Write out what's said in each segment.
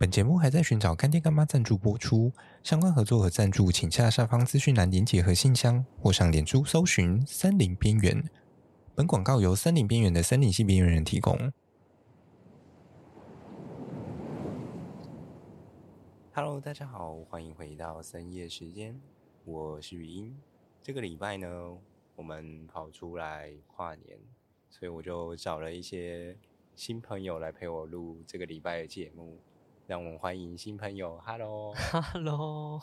本节目还在寻找干爹干妈赞助播出，相关合作和赞助，请下下方资讯栏连结和信箱，或上脸书搜寻“森林边缘”。本广告由森林边缘的森林系边缘人提供。Hello，大家好，欢迎回到深夜时间，我是语音。这个礼拜呢，我们跑出来跨年，所以我就找了一些新朋友来陪我录这个礼拜的节目。让我们欢迎新朋友，Hello，Hello，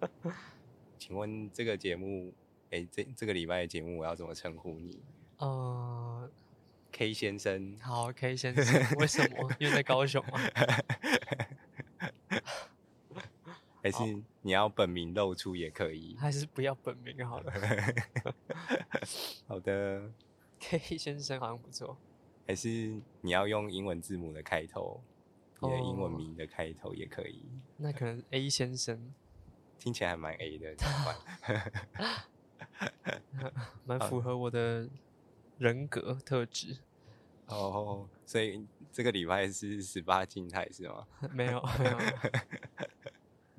请问这个节目，哎，这这个礼拜的节目我要怎么称呼你？呃，K 先生，好，K 先生，为什么？因为在高雄吗？还是你要本名露出也可以？还是不要本名好了？好的，K 先生好像不错。还是你要用英文字母的开头？你的英文名的开头也可以，哦、那可能 A 先生听起来还蛮 A 的，怎么办？蛮符合我的人格特质。哦，所以这个礼拜是十八禁态是吗？没有，没有。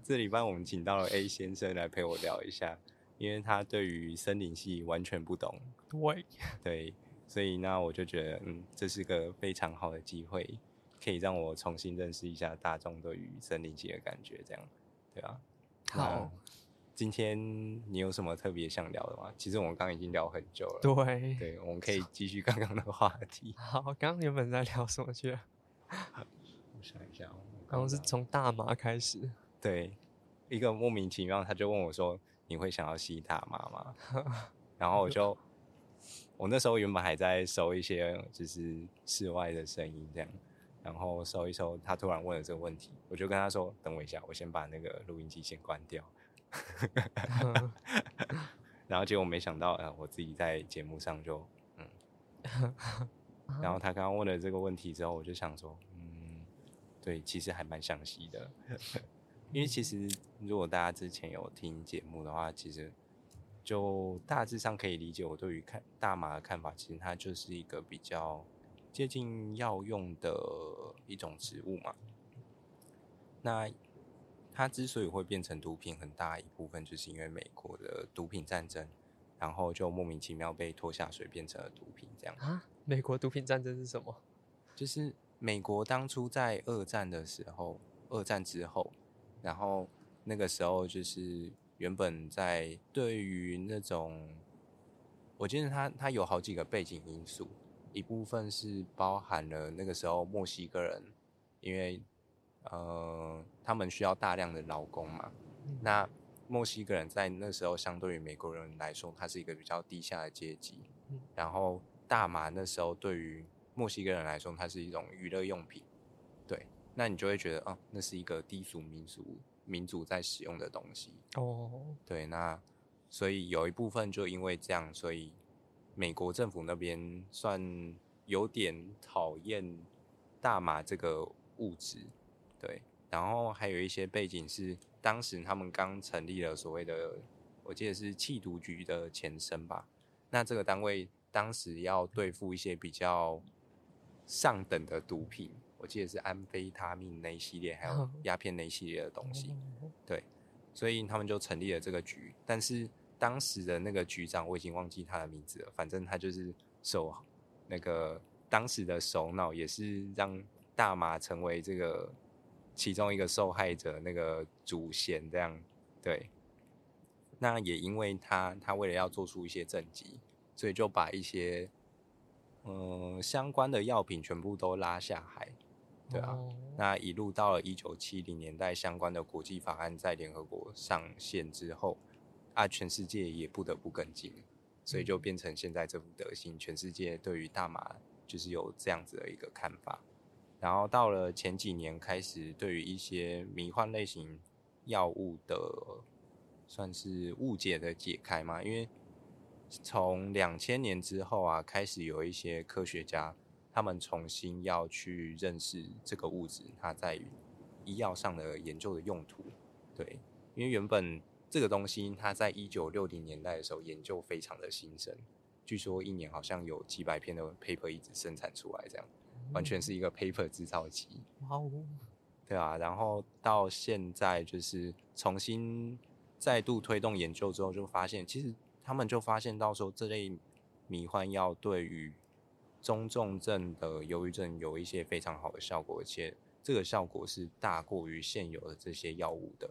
这礼拜我们请到了 A 先生来陪我聊一下，因为他对于森林系完全不懂。对，对，所以那我就觉得，嗯，这是个非常好的机会。可以让我重新认识一下大众对于森林系的感觉，这样，对啊。好，今天你有什么特别想聊的吗？其实我们刚刚已经聊很久了。对，对，我们可以继续刚刚的话题。好，刚刚原本在聊什么去了？我想一下，刚刚是从大麻开始。对，一个莫名其妙，他就问我说：“你会想要吸大麻吗？”然后我就，我那时候原本还在收一些就是室外的声音，这样。然后搜一搜，他突然问了这个问题，我就跟他说：“等我一下，我先把那个录音机先关掉。”然后结果没想到，呃，我自己在节目上就嗯。然后他刚刚问了这个问题之后，我就想说：“嗯，对，其实还蛮详细的。”因为其实如果大家之前有听节目的话，其实就大致上可以理解我对于看大麻的看法。其实它就是一个比较。接近药用的一种植物嘛，那它之所以会变成毒品，很大一部分就是因为美国的毒品战争，然后就莫名其妙被拖下水变成了毒品这样。啊？美国毒品战争是什么？就是美国当初在二战的时候，二战之后，然后那个时候就是原本在对于那种，我记得它它有好几个背景因素。一部分是包含了那个时候墨西哥人，因为呃他们需要大量的劳工嘛，那墨西哥人在那时候相对于美国人来说，他是一个比较低下的阶级，然后大麻那时候对于墨西哥人来说，它是一种娱乐用品，对，那你就会觉得哦，那是一个低俗民族民族在使用的东西哦，对，那所以有一部分就因为这样，所以。美国政府那边算有点讨厌大麻这个物质，对，然后还有一些背景是，当时他们刚成立了所谓的，我记得是缉毒局的前身吧。那这个单位当时要对付一些比较上等的毒品，我记得是安非他命那一系列，还有鸦片那一系列的东西，对，所以他们就成立了这个局，但是。当时的那个局长，我已经忘记他的名字了。反正他就是首那个当时的首脑，也是让大麻成为这个其中一个受害者那个祖先这样。对，那也因为他，他为了要做出一些政绩，所以就把一些嗯、呃、相关的药品全部都拉下海。对啊，那一路到了一九七零年代，相关的国际法案在联合国上线之后。啊，全世界也不得不跟进，所以就变成现在这副德行。全世界对于大麻就是有这样子的一个看法。然后到了前几年开始，对于一些迷幻类型药物的算是误解的解开嘛，因为从两千年之后啊，开始有一些科学家他们重新要去认识这个物质，它在医药上的研究的用途。对，因为原本。这个东西，它在一九六零年代的时候研究非常的兴盛，据说一年好像有几百篇的 paper 一直生产出来，这样完全是一个 paper 制造机。哇哦！对啊，然后到现在就是重新再度推动研究之后，就发现其实他们就发现到说，这类迷幻药对于中重症的忧郁症有一些非常好的效果，而且这个效果是大过于现有的这些药物的。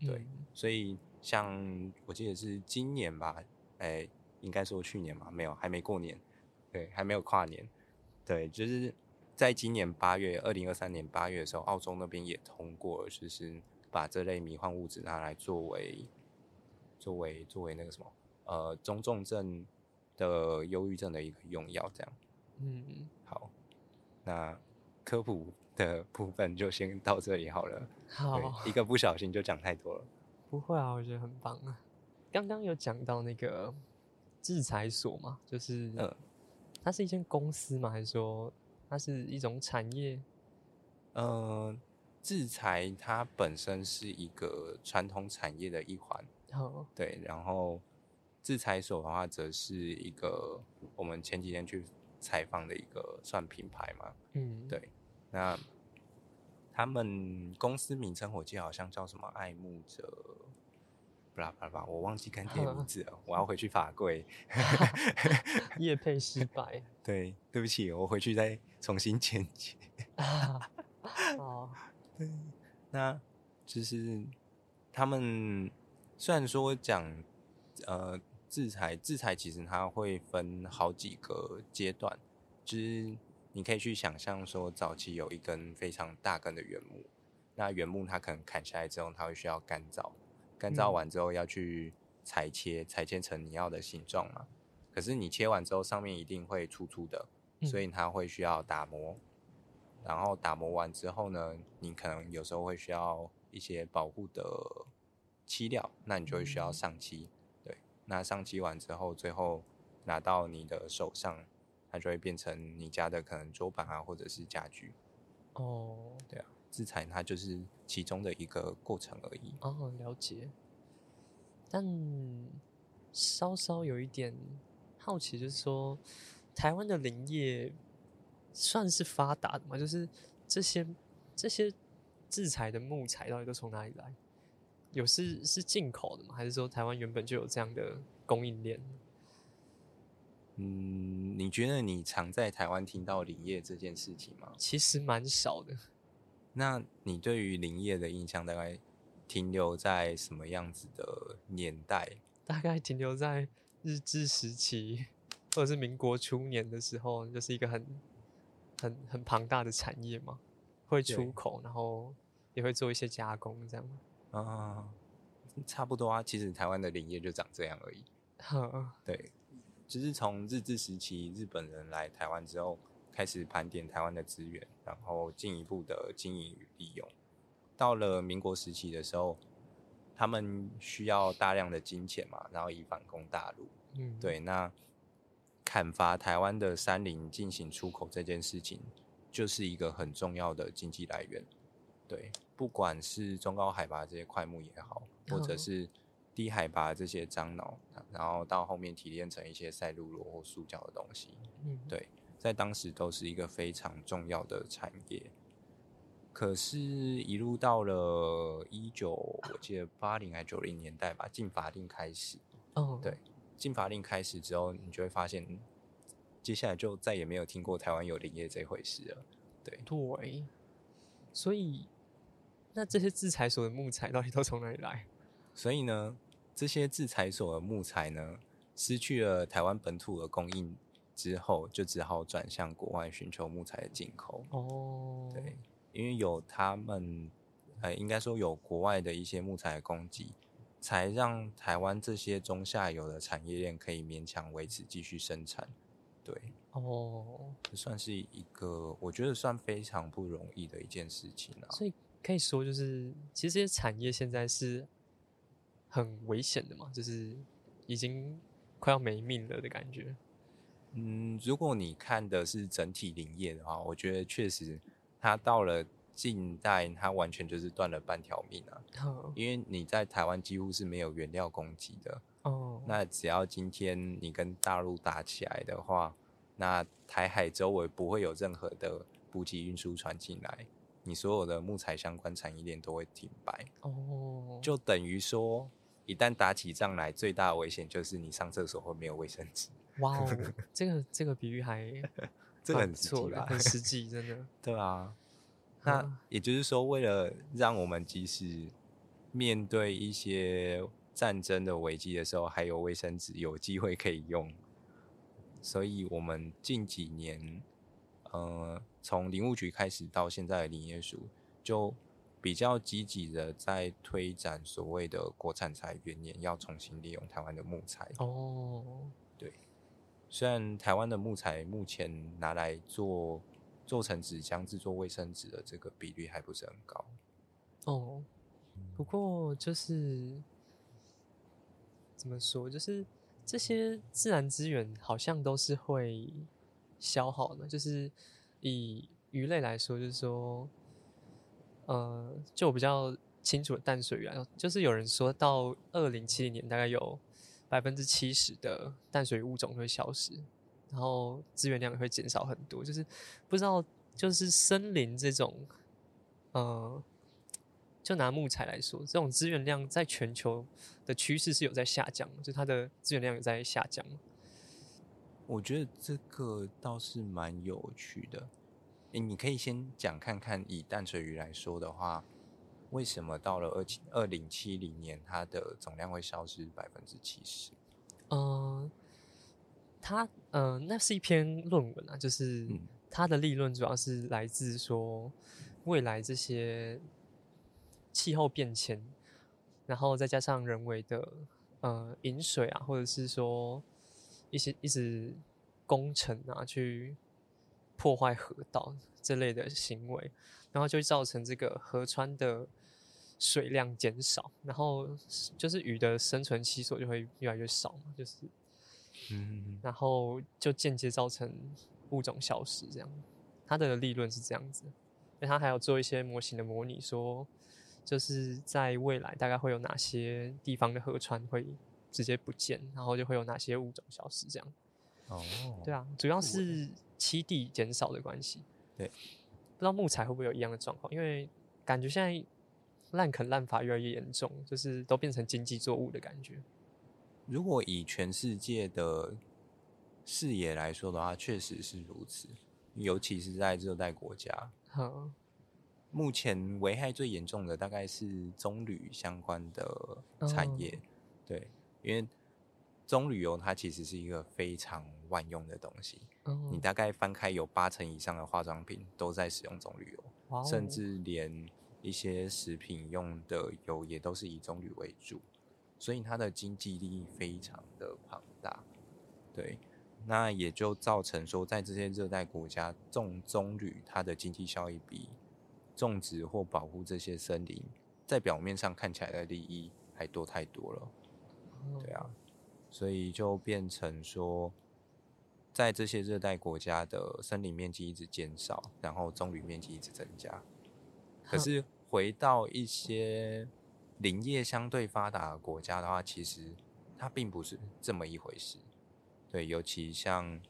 对，嗯、所以像我记得是今年吧，哎，应该说去年嘛，没有，还没过年，对，还没有跨年，对，就是。在今年八月，二零二三年八月的时候，澳洲那边也通过了，就是把这类迷幻物质拿来作为作为作为那个什么呃中重症的忧郁症的一个用药，这样。嗯，好，那科普的部分就先到这里好了。好，一个不小心就讲太多了。不会啊，我觉得很棒啊。刚刚有讲到那个制裁所嘛，就是呃，它是一间公司嘛？还是说？它是一种产业，呃，制裁它本身是一个传统产业的一环，哦、对。然后制裁所的话，则是一个我们前几天去采访的一个算品牌嘛，嗯，对。那他们公司名称我记得好像叫什么爱慕者。巴拉巴拉，我忘记看第五字了，我要回去法柜。业配失败。对，对不起，我回去再重新剪辑。哦，对，那就是他们虽然说讲呃制裁，制裁其实它会分好几个阶段，就是你可以去想象说，早期有一根非常大根的原木，那原木它可能砍下来之后，它会需要干燥。干燥完之后要去裁切，裁切成你要的形状嘛。可是你切完之后上面一定会粗粗的，所以它会需要打磨。然后打磨完之后呢，你可能有时候会需要一些保护的漆料，那你就会需要上漆。对，那上漆完之后，最后拿到你的手上，它就会变成你家的可能桌板啊，或者是家具。哦，对啊。制材它就是其中的一个过程而已。哦，了解。但稍稍有一点好奇，就是说，台湾的林业算是发达的吗？就是这些这些制裁的木材到底都从哪里来？有是是进口的吗？还是说台湾原本就有这样的供应链？嗯，你觉得你常在台湾听到林业这件事情吗？其实蛮少的。那你对于林业的印象大概停留在什么样子的年代？大概停留在日治时期，或者是民国初年的时候，就是一个很很很庞大的产业嘛，会出口，然后也会做一些加工，这样。啊，差不多啊。其实台湾的林业就长这样而已。对，就是从日治时期日本人来台湾之后。开始盘点台湾的资源，然后进一步的经营与利用。到了民国时期的时候，他们需要大量的金钱嘛，然后以反攻大陆。嗯，对，那砍伐台湾的山林进行出口这件事情，就是一个很重要的经济来源。对，不管是中高海拔这些块木也好，或者是低海拔这些樟脑，然后到后面提炼成一些赛璐珞或塑胶的东西。嗯，对。在当时都是一个非常重要的产业，可是，一路到了一九，我记得八零还九零年代吧，禁伐令开始。哦，对，禁伐令开始之后，你就会发现，接下来就再也没有听过台湾有林业这回事了。对，对，所以，那这些制裁所的木材到底都从哪里来？所以呢，这些制裁所的木材呢，失去了台湾本土的供应。之后就只好转向国外寻求木材的进口。哦，对，因为有他们，呃，应该说有国外的一些木材的供给，才让台湾这些中下游的产业链可以勉强维持继续生产。对，哦，这算是一个我觉得算非常不容易的一件事情了。所以可以说，就是其实这些产业现在是很危险的嘛，就是已经快要没命了的感觉。嗯，如果你看的是整体林业的话，我觉得确实，它到了近代，它完全就是断了半条命啊。Oh. 因为你在台湾几乎是没有原料供给的。哦。Oh. 那只要今天你跟大陆打起来的话，那台海周围不会有任何的补给运输船进来。你所有的木材相关产业链都会停摆。哦，就等于说，一旦打起仗来，最大的危险就是你上厕所会没有卫生纸。哇哦，这个这个比喻还 这个很实际吧？很实际，真的。对啊，那也就是说，为了让我们即使面对一些战争的危机的时候，还有卫生纸有机会可以用，所以我们近几年，呃，从林务局开始到现在的林业署，就比较积极的在推展所谓的国产材元年，要重新利用台湾的木材。哦，对，虽然台湾的木材目前拿来做做成纸浆、制作卫生纸的这个比率还不是很高。哦，不过就是。怎么说？就是这些自然资源好像都是会消耗的。就是以鱼类来说，就是说，呃，就我比较清楚的淡水源，就是有人说到二零七零年，大概有百分之七十的淡水物种会消失，然后资源量也会减少很多。就是不知道，就是森林这种，呃。就拿木材来说，这种资源量在全球的趋势是有在下降，就它的资源量有在下降。我觉得这个倒是蛮有趣的。诶，你可以先讲看看，以淡水鱼来说的话，为什么到了二七二零七零年，它的总量会消失百分之七十？嗯，它嗯、呃，那是一篇论文啊，就是它的立论主要是来自说未来这些。气候变迁，然后再加上人为的呃饮水啊，或者是说一些一直工程啊，去破坏河道这类的行为，然后就会造成这个河川的水量减少，然后就是鱼的生存栖所就会越来越少嘛，就是嗯，然后就间接造成物种消失这样。他的理论是这样子，因为他还有做一些模型的模拟说。就是在未来大概会有哪些地方的河川会直接不见，然后就会有哪些物种消失这样。哦，对啊，主要是栖地减少的关系。对，不知道木材会不会有一样的状况？因为感觉现在滥垦滥伐越来越严重，就是都变成经济作物的感觉。如果以全世界的视野来说的话，确实是如此，尤其是在热带国家。好。目前危害最严重的大概是棕榈相关的产业，哦、对，因为棕榈油它其实是一个非常万用的东西，哦、你大概翻开有八成以上的化妆品都在使用棕榈油，哦、甚至连一些食品用的油也都是以棕榈为主，所以它的经济利益非常的庞大，对，那也就造成说在这些热带国家种棕榈，它的经济效益比。种植或保护这些森林，在表面上看起来的利益还多太多了，对啊，所以就变成说，在这些热带国家的森林面积一直减少，然后棕榈面积一直增加。可是回到一些林业相对发达的国家的话，其实它并不是这么一回事。对，尤其像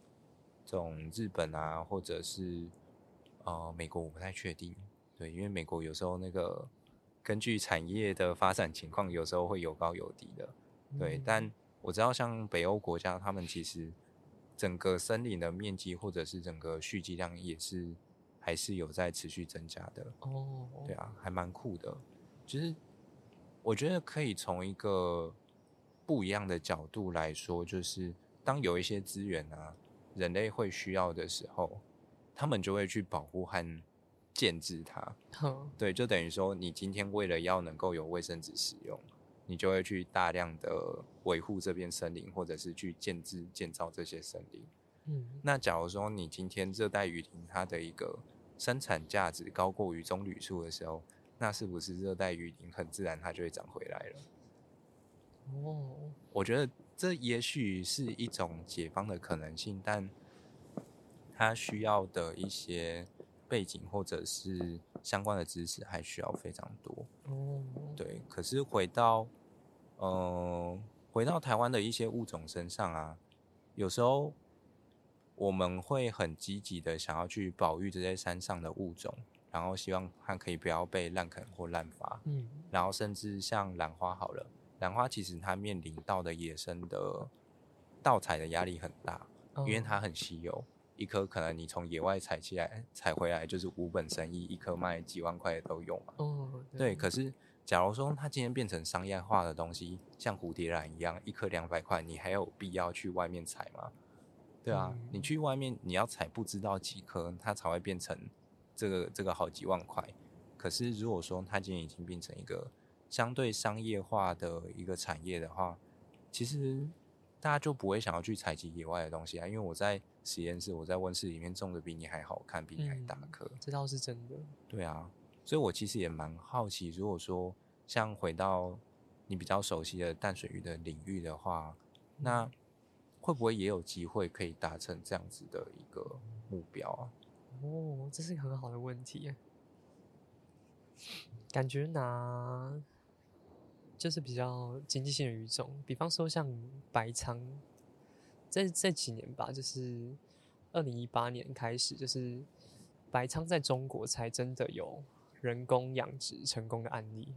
这种日本啊，或者是呃美国，我不太确定。对，因为美国有时候那个根据产业的发展情况，有时候会有高有低的。对，嗯、但我知道像北欧国家，他们其实整个森林的面积或者是整个蓄积量也是还是有在持续增加的。哦，对啊，还蛮酷的。就是我觉得可以从一个不一样的角度来说，就是当有一些资源啊，人类会需要的时候，他们就会去保护和。限制它，嗯、对，就等于说，你今天为了要能够有卫生纸使用，你就会去大量的维护这片森林，或者是去建制建造这些森林。嗯，那假如说你今天热带雨林它的一个生产价值高过于棕榈树的时候，那是不是热带雨林很自然它就会长回来了？哦，我觉得这也许是一种解放的可能性，但它需要的一些。背景或者是相关的知识还需要非常多。哦，对。可是回到，呃，回到台湾的一些物种身上啊，有时候我们会很积极的想要去保育这些山上的物种，然后希望它可以不要被滥垦或滥伐。嗯，然后甚至像兰花好了，兰花其实它面临到的野生的盗采的压力很大，哦、因为它很稀有，一颗可能你从野外采起来采回来就是无本生意，一颗卖几万块都有嘛。哦，对，对。可是假如说它今天变成商业化的东西，像蝴蝶兰一样，一颗两百块，你还有必要去外面采吗？对啊，嗯、你去外面你要采不知道几颗，它才会变成这个这个好几万块。可是如果说它今天已经变成一个相对商业化的一个产业的话，其实大家就不会想要去采集野外的东西啊。因为我在实验室，我在温室里面种的比你还好看，比你还大颗。嗯，这倒是真的。对啊，所以我其实也蛮好奇，如果说像回到你比较熟悉的淡水鱼的领域的话，那。会不会也有机会可以达成这样子的一个目标啊？哦，这是一个很好的问题。感觉拿就是比较经济性的鱼种，比方说像白鲳，在这几年吧，就是二零一八年开始，就是白鲳在中国才真的有人工养殖成功的案例。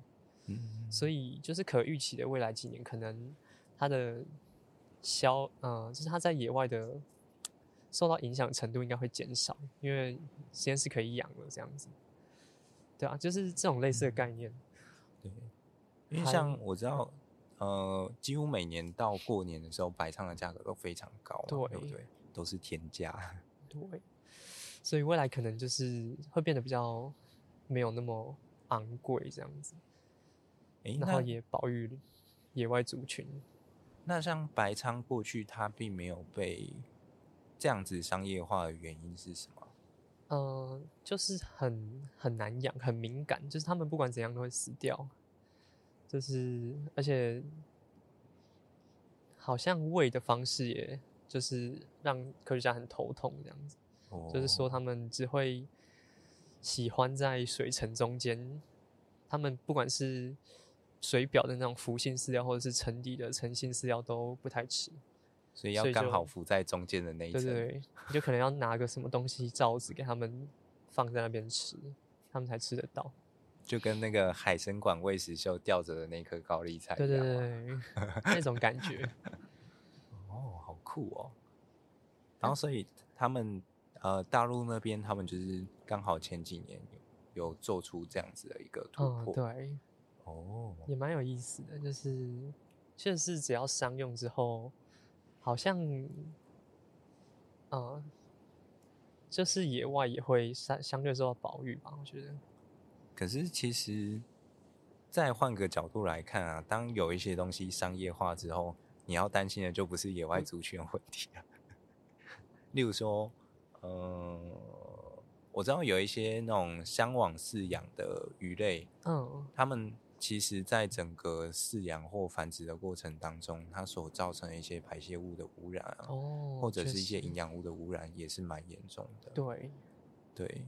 嗯，所以就是可预期的未来几年，可能它的。消，嗯、呃，就是它在野外的受到影响程度应该会减少，因为实验室可以养了这样子。对啊，就是这种类似的概念。对，因为像我知道，呃，几乎每年到过年的时候，白鲳的价格都非常高，对，对不对？都是天价。对，所以未来可能就是会变得比较没有那么昂贵这样子。欸、然后也保育野外族群。那像白仓过去它并没有被这样子商业化的原因是什么？呃，就是很很难养，很敏感，就是他们不管怎样都会死掉。就是而且好像喂的方式，也就是让科学家很头痛这样子。哦，就是说他们只会喜欢在水层中间，他们不管是。水表的那种浮性饲料，或者是沉底的沉性饲料都不太吃，所以要刚好浮在中间的那一层。对对对，你就可能要拿个什么东西罩子给他们放在那边吃，他们才吃得到。就跟那个海参馆喂食秀吊着的那颗高丽菜。对对对，那种感觉。哦，好酷哦！然后，所以他们呃，大陆那边他们就是刚好前几年有，有做出这样子的一个突破。嗯，对。哦，也蛮有意思的，就是确实只要商用之后，好像，呃，就是野外也会相相对受到保育吧，我觉得。可是其实，再换个角度来看啊，当有一些东西商业化之后，你要担心的就不是野外族群问题了。例如说，嗯、呃，我知道有一些那种箱网饲养的鱼类，嗯，他们。其实，在整个饲养或繁殖的过程当中，它所造成的一些排泄物的污染啊，哦，或者是一些营养物的污染，也是蛮严重的。对，对，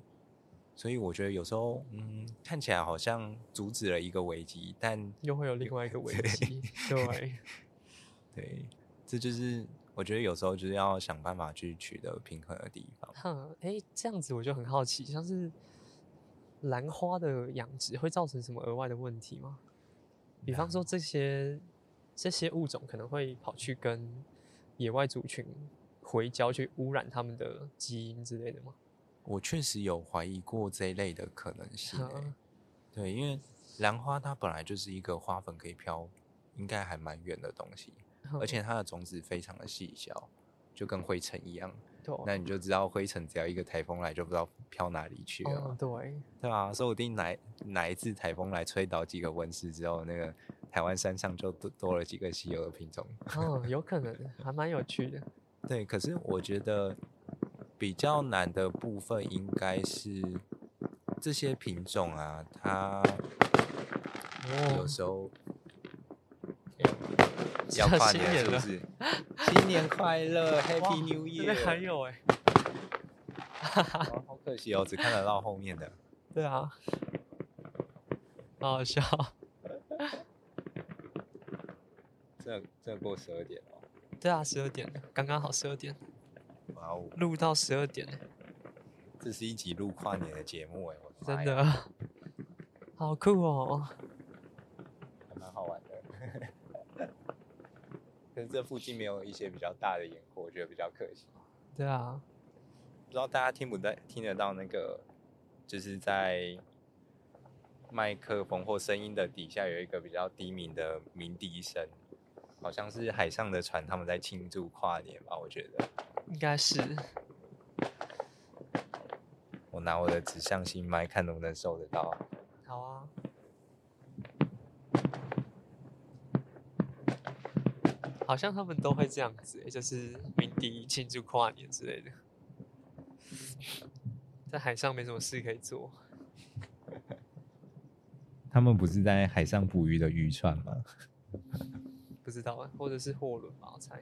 所以我觉得有时候，嗯，看起来好像阻止了一个危机，但又会有另外一个危机。对，对，这就是我觉得有时候就是要想办法去取得平衡的地方。哼，哎，这样子我就很好奇，像是。兰花的养殖会造成什么额外的问题吗？比方说，这些这些物种可能会跑去跟野外族群回交，去污染他们的基因之类的吗？我确实有怀疑过这一类的可能性。对，因为兰花它本来就是一个花粉可以飘，应该还蛮远的东西，而且它的种子非常的细小，就跟灰尘一样。那你就知道灰尘只要一个台风来，就不知道飘哪里去了。哦、对，对啊，说不定哪哪一次台风来吹倒几个温室之后，那个台湾山上就多多了几个稀有的品种。哦，有可能，还蛮有趣的。对，可是我觉得比较难的部分应该是这些品种啊，它有时候。要跨年是不是？新年快乐，Happy New Year！还有哎、欸，好可惜哦，只看得到后面的。对啊，好好笑。这这过十二点哦。对啊，十二点，刚刚好十二点。哇哦！录到十二点。这是一集录跨年的节目哎，我真的，好酷哦，还蛮好玩的。这附近没有一些比较大的烟火，我觉得比较可惜。对啊，不知道大家听不听听得到那个，就是在麦克风或声音的底下有一个比较低鸣的鸣笛声。好像是海上的船，他们在庆祝跨年吧？我觉得应该是。我拿我的指向性麦，看能不能收得到。好啊。好像他们都会这样子，就是鸣笛庆祝跨年之类的。在海上没什么事可以做。他们不是在海上捕鱼的渔船吗？不知道啊，或者是货轮吧，我猜。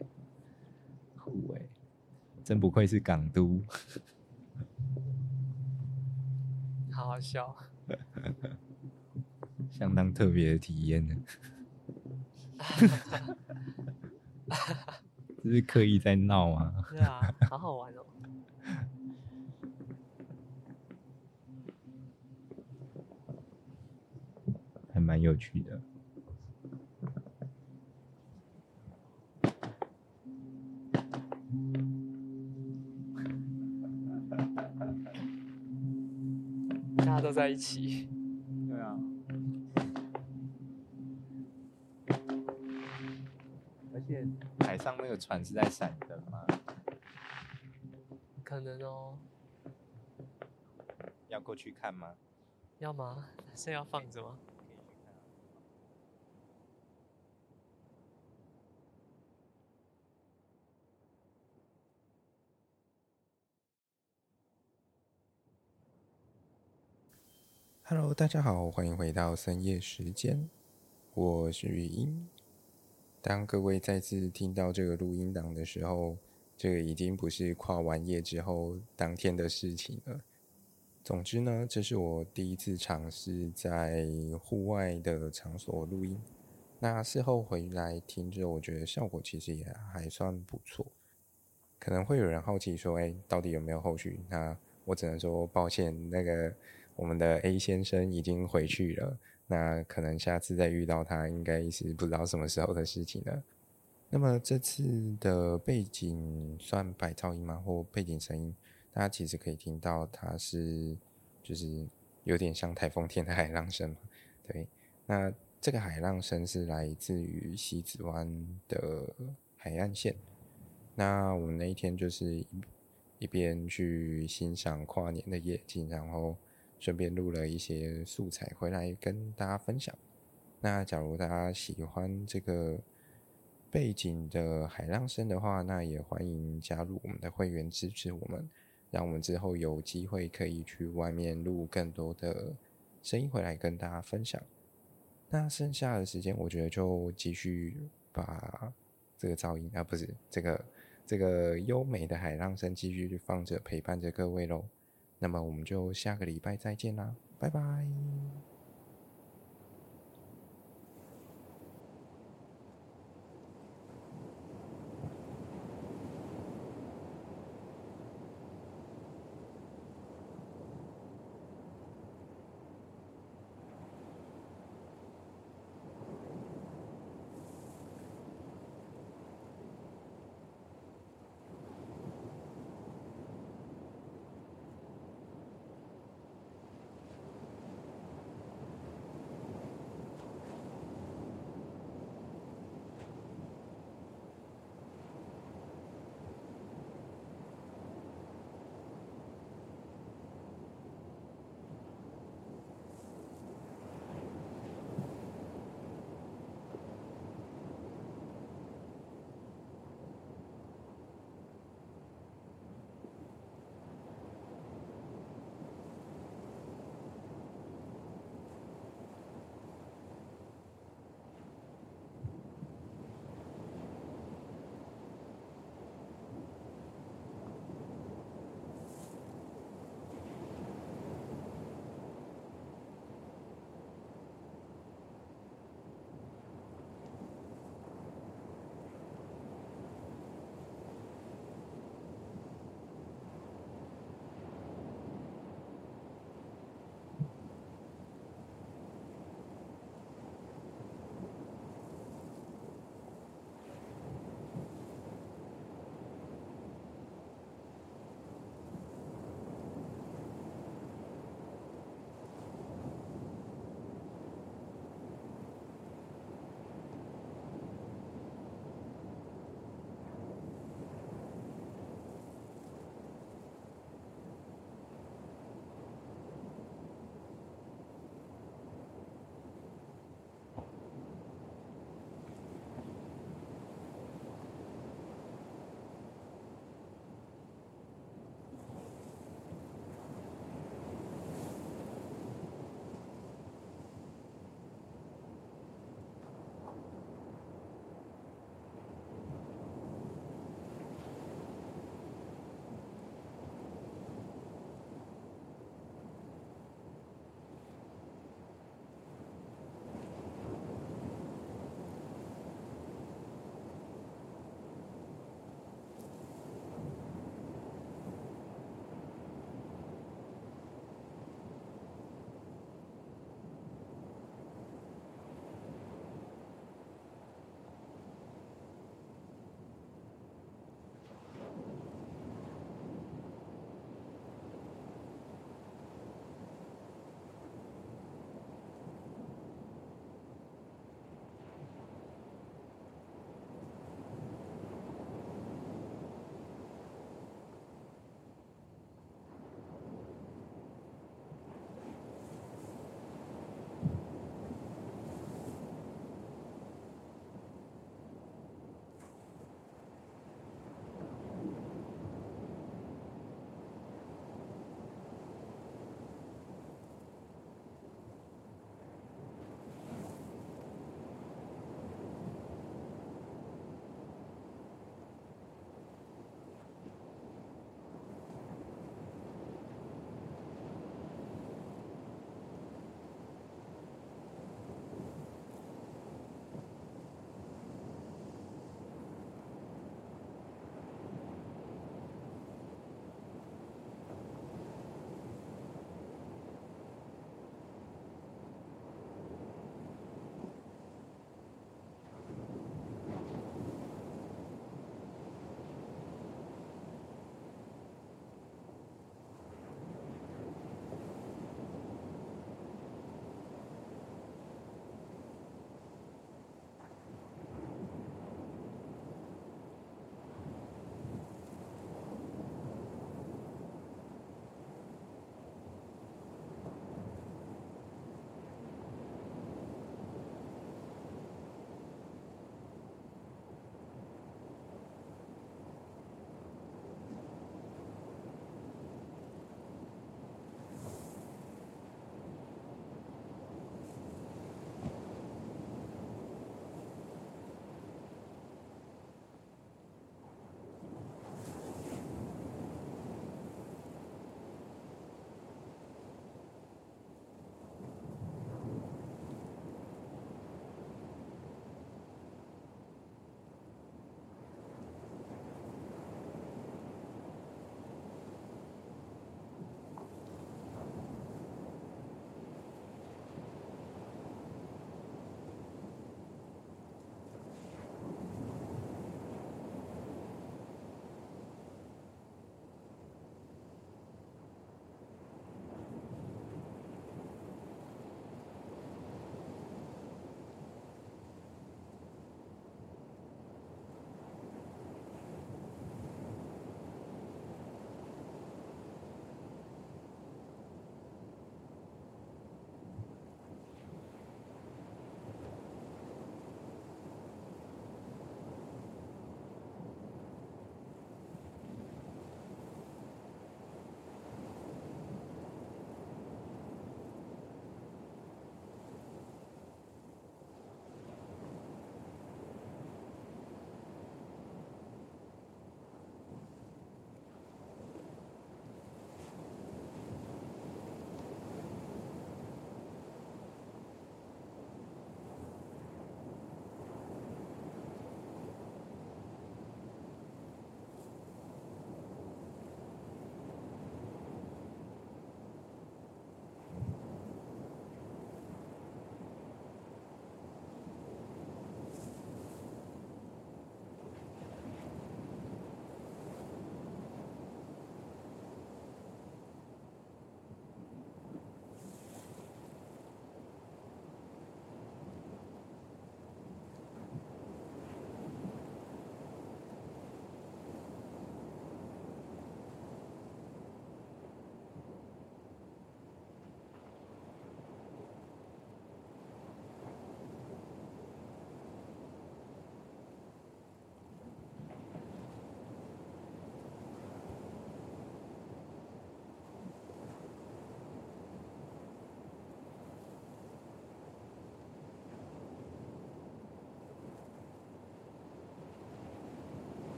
酷欸，真不愧是港都，好好笑，相当特别的体验呢。这是刻意在闹吗？对啊，好好玩哦，还蛮有趣的。大家都在一起。上那个船是在闪灯吗？可能哦。要过去看吗？要吗？是要放着吗？Hello，大家好，欢迎回到深夜时间，我是语音。当各位再次听到这个录音档的时候，这个已经不是跨完夜之后当天的事情了。总之呢，这是我第一次尝试在户外的场所录音。那事后回来听着，我觉得效果其实也还算不错。可能会有人好奇说：“哎，到底有没有后续？”那我只能说抱歉，那个。我们的 A 先生已经回去了，那可能下次再遇到他，应该是不知道什么时候的事情了。那么这次的背景算白噪音吗？或背景声音？大家其实可以听到，它是就是有点像台风天的海浪声嘛。对，那这个海浪声是来自于西子湾的海岸线。那我们那一天就是一边去欣赏跨年的夜景，然后。顺便录了一些素材回来跟大家分享。那假如大家喜欢这个背景的海浪声的话，那也欢迎加入我们的会员支持我们，让我们之后有机会可以去外面录更多的声音回来跟大家分享。那剩下的时间，我觉得就继续把这个噪音啊，不是这个这个优美的海浪声继续放着陪伴着各位喽。那么我们就下个礼拜再见啦拜拜。